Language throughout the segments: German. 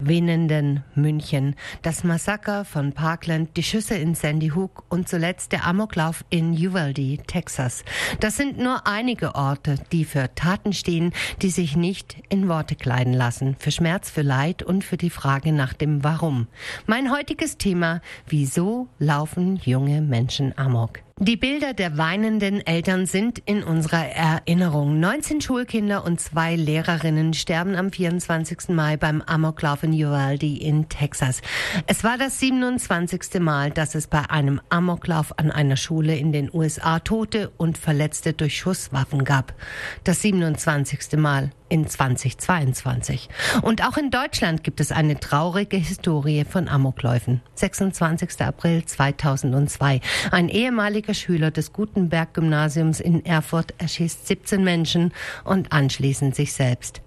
Winnenden München, das Massaker von Parkland, die Schüsse in Sandy Hook und zuletzt der Amoklauf in Uvalde, Texas. Das sind nur einige Orte, die für Taten stehen, die sich nicht in Worte kleiden lassen, für Schmerz, für Leid und für die Frage nach dem Warum. Mein heutiges Thema, wieso laufen junge Menschen Amok? Die Bilder der weinenden Eltern sind in unserer Erinnerung. 19 Schulkinder und zwei Lehrerinnen sterben am 24. Mai beim Amoklauf in Uvalde in Texas. Es war das 27. Mal, dass es bei einem Amoklauf an einer Schule in den USA Tote und Verletzte durch Schusswaffen gab. Das 27. Mal in 2022. Und auch in Deutschland gibt es eine traurige Historie von Amokläufen. 26. April 2002. Ein ehemaliger Schüler des Gutenberg-Gymnasiums in Erfurt erschießt 17 Menschen und anschließend sich selbst.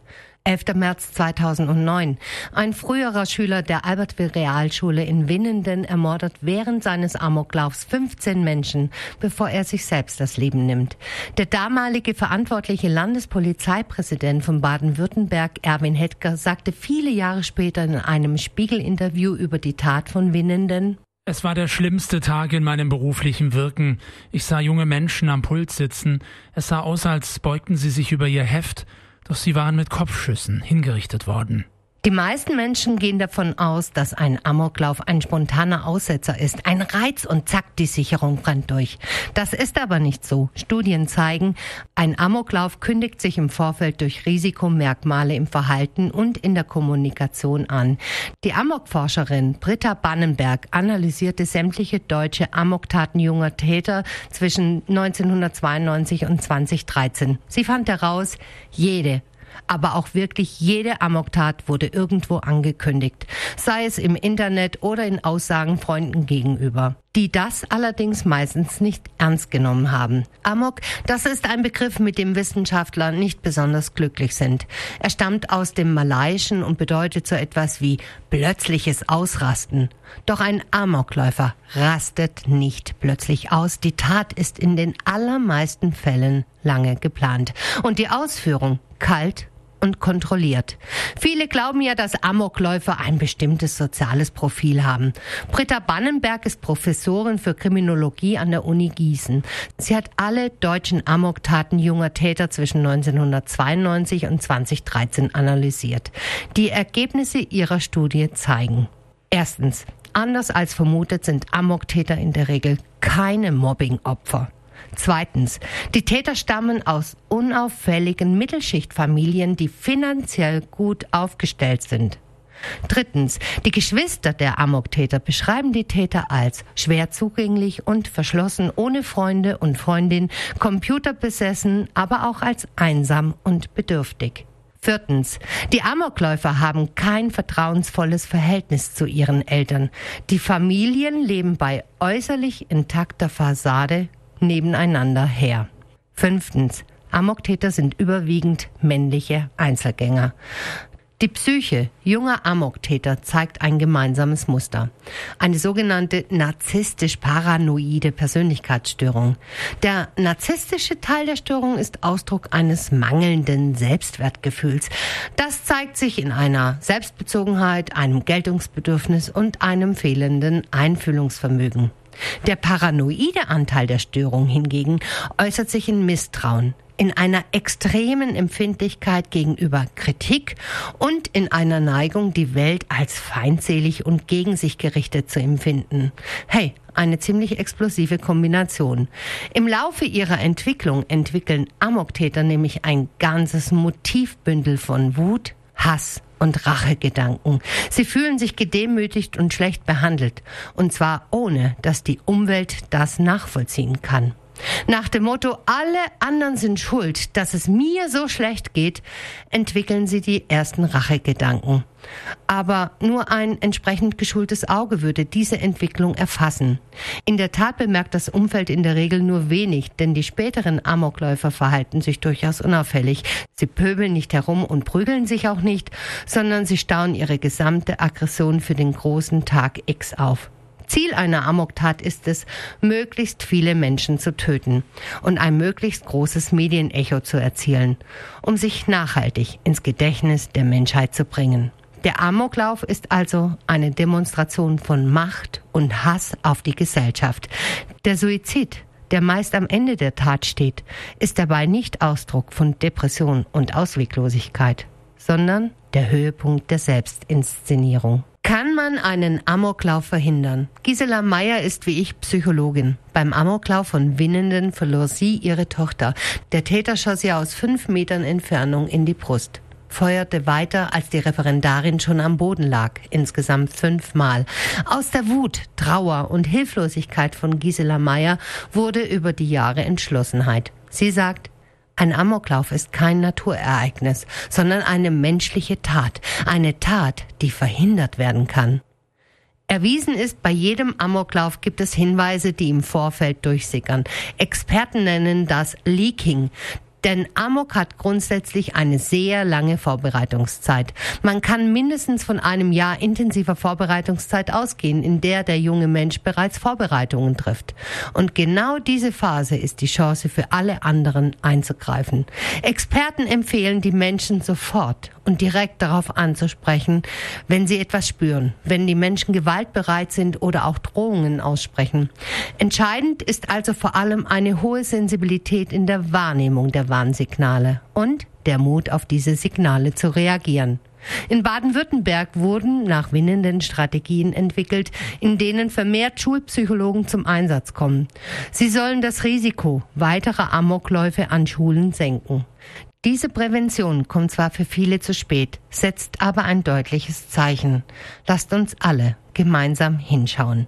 11. März 2009. Ein früherer Schüler der Albertville Realschule in Winnenden ermordet während seines Amoklaufs 15 Menschen, bevor er sich selbst das Leben nimmt. Der damalige verantwortliche Landespolizeipräsident von Baden-Württemberg, Erwin Hetker, sagte viele Jahre später in einem Spiegel-Interview über die Tat von Winnenden, es war der schlimmste Tag in meinem beruflichen Wirken. Ich sah junge Menschen am Pult sitzen. Es sah aus, als beugten sie sich über ihr Heft doch sie waren mit Kopfschüssen hingerichtet worden. Die meisten Menschen gehen davon aus, dass ein Amoklauf ein spontaner Aussetzer ist, ein Reiz und zack, die Sicherung brennt durch. Das ist aber nicht so. Studien zeigen, ein Amoklauf kündigt sich im Vorfeld durch Risikomerkmale im Verhalten und in der Kommunikation an. Die Amokforscherin Britta Bannenberg analysierte sämtliche deutsche Amoktaten junger Täter zwischen 1992 und 2013. Sie fand heraus, jede aber auch wirklich jede Amoktat wurde irgendwo angekündigt, sei es im Internet oder in Aussagen Freunden gegenüber die das allerdings meistens nicht ernst genommen haben. Amok, das ist ein Begriff, mit dem Wissenschaftler nicht besonders glücklich sind. Er stammt aus dem Malaiischen und bedeutet so etwas wie plötzliches Ausrasten. Doch ein Amokläufer rastet nicht plötzlich aus. Die Tat ist in den allermeisten Fällen lange geplant. Und die Ausführung kalt und kontrolliert. Viele glauben ja, dass Amokläufer ein bestimmtes soziales Profil haben. Britta Bannenberg ist Professorin für Kriminologie an der Uni Gießen. Sie hat alle deutschen Amoktaten junger Täter zwischen 1992 und 2013 analysiert. Die Ergebnisse ihrer Studie zeigen. Erstens, anders als vermutet sind Amoktäter in der Regel keine Mobbing-Opfer. Zweitens, die Täter stammen aus unauffälligen Mittelschichtfamilien, die finanziell gut aufgestellt sind. Drittens, die Geschwister der Amoktäter beschreiben die Täter als schwer zugänglich und verschlossen, ohne Freunde und Freundin, computerbesessen, aber auch als einsam und bedürftig. Viertens, die Amokläufer haben kein vertrauensvolles Verhältnis zu ihren Eltern. Die Familien leben bei äußerlich intakter Fassade nebeneinander her. Fünftens. Amoktäter sind überwiegend männliche Einzelgänger. Die Psyche junger Amoktäter zeigt ein gemeinsames Muster. Eine sogenannte narzisstisch-paranoide Persönlichkeitsstörung. Der narzisstische Teil der Störung ist Ausdruck eines mangelnden Selbstwertgefühls. Das zeigt sich in einer Selbstbezogenheit, einem Geltungsbedürfnis und einem fehlenden Einfühlungsvermögen. Der paranoide Anteil der Störung hingegen äußert sich in Misstrauen, in einer extremen Empfindlichkeit gegenüber Kritik und in einer Neigung, die Welt als feindselig und gegen sich gerichtet zu empfinden. Hey, eine ziemlich explosive Kombination. Im Laufe ihrer Entwicklung entwickeln Amoktäter nämlich ein ganzes Motivbündel von Wut, Hass und Rachegedanken. Sie fühlen sich gedemütigt und schlecht behandelt. Und zwar ohne, dass die Umwelt das nachvollziehen kann. Nach dem Motto, alle anderen sind schuld, dass es mir so schlecht geht, entwickeln sie die ersten Rachegedanken. Aber nur ein entsprechend geschultes Auge würde diese Entwicklung erfassen. In der Tat bemerkt das Umfeld in der Regel nur wenig, denn die späteren Amokläufer verhalten sich durchaus unauffällig. Sie pöbeln nicht herum und prügeln sich auch nicht, sondern sie stauen ihre gesamte Aggression für den großen Tag X auf. Ziel einer Amoktat ist es, möglichst viele Menschen zu töten und ein möglichst großes Medienecho zu erzielen, um sich nachhaltig ins Gedächtnis der Menschheit zu bringen. Der Amoklauf ist also eine Demonstration von Macht und Hass auf die Gesellschaft. Der Suizid, der meist am Ende der Tat steht, ist dabei nicht Ausdruck von Depression und Ausweglosigkeit, sondern der Höhepunkt der Selbstinszenierung. Kann man einen Amoklauf verhindern? Gisela Meyer ist wie ich Psychologin. Beim Amoklauf von Winnenden verlor sie ihre Tochter. Der Täter schoss ihr aus fünf Metern Entfernung in die Brust feuerte weiter, als die Referendarin schon am Boden lag, insgesamt fünfmal. Aus der Wut, Trauer und Hilflosigkeit von Gisela Meyer wurde über die Jahre Entschlossenheit. Sie sagt, ein Amoklauf ist kein Naturereignis, sondern eine menschliche Tat, eine Tat, die verhindert werden kann. Erwiesen ist, bei jedem Amoklauf gibt es Hinweise, die im Vorfeld durchsickern. Experten nennen das Leaking. Denn Amok hat grundsätzlich eine sehr lange Vorbereitungszeit. Man kann mindestens von einem Jahr intensiver Vorbereitungszeit ausgehen, in der der junge Mensch bereits Vorbereitungen trifft. Und genau diese Phase ist die Chance für alle anderen einzugreifen. Experten empfehlen die Menschen sofort und direkt darauf anzusprechen, wenn sie etwas spüren, wenn die Menschen gewaltbereit sind oder auch Drohungen aussprechen. Entscheidend ist also vor allem eine hohe Sensibilität in der Wahrnehmung der Warnsignale und der Mut, auf diese Signale zu reagieren. In Baden-Württemberg wurden nach winnenden Strategien entwickelt, in denen vermehrt Schulpsychologen zum Einsatz kommen. Sie sollen das Risiko weiterer Amokläufe an Schulen senken. Diese Prävention kommt zwar für viele zu spät, setzt aber ein deutliches Zeichen. Lasst uns alle gemeinsam hinschauen.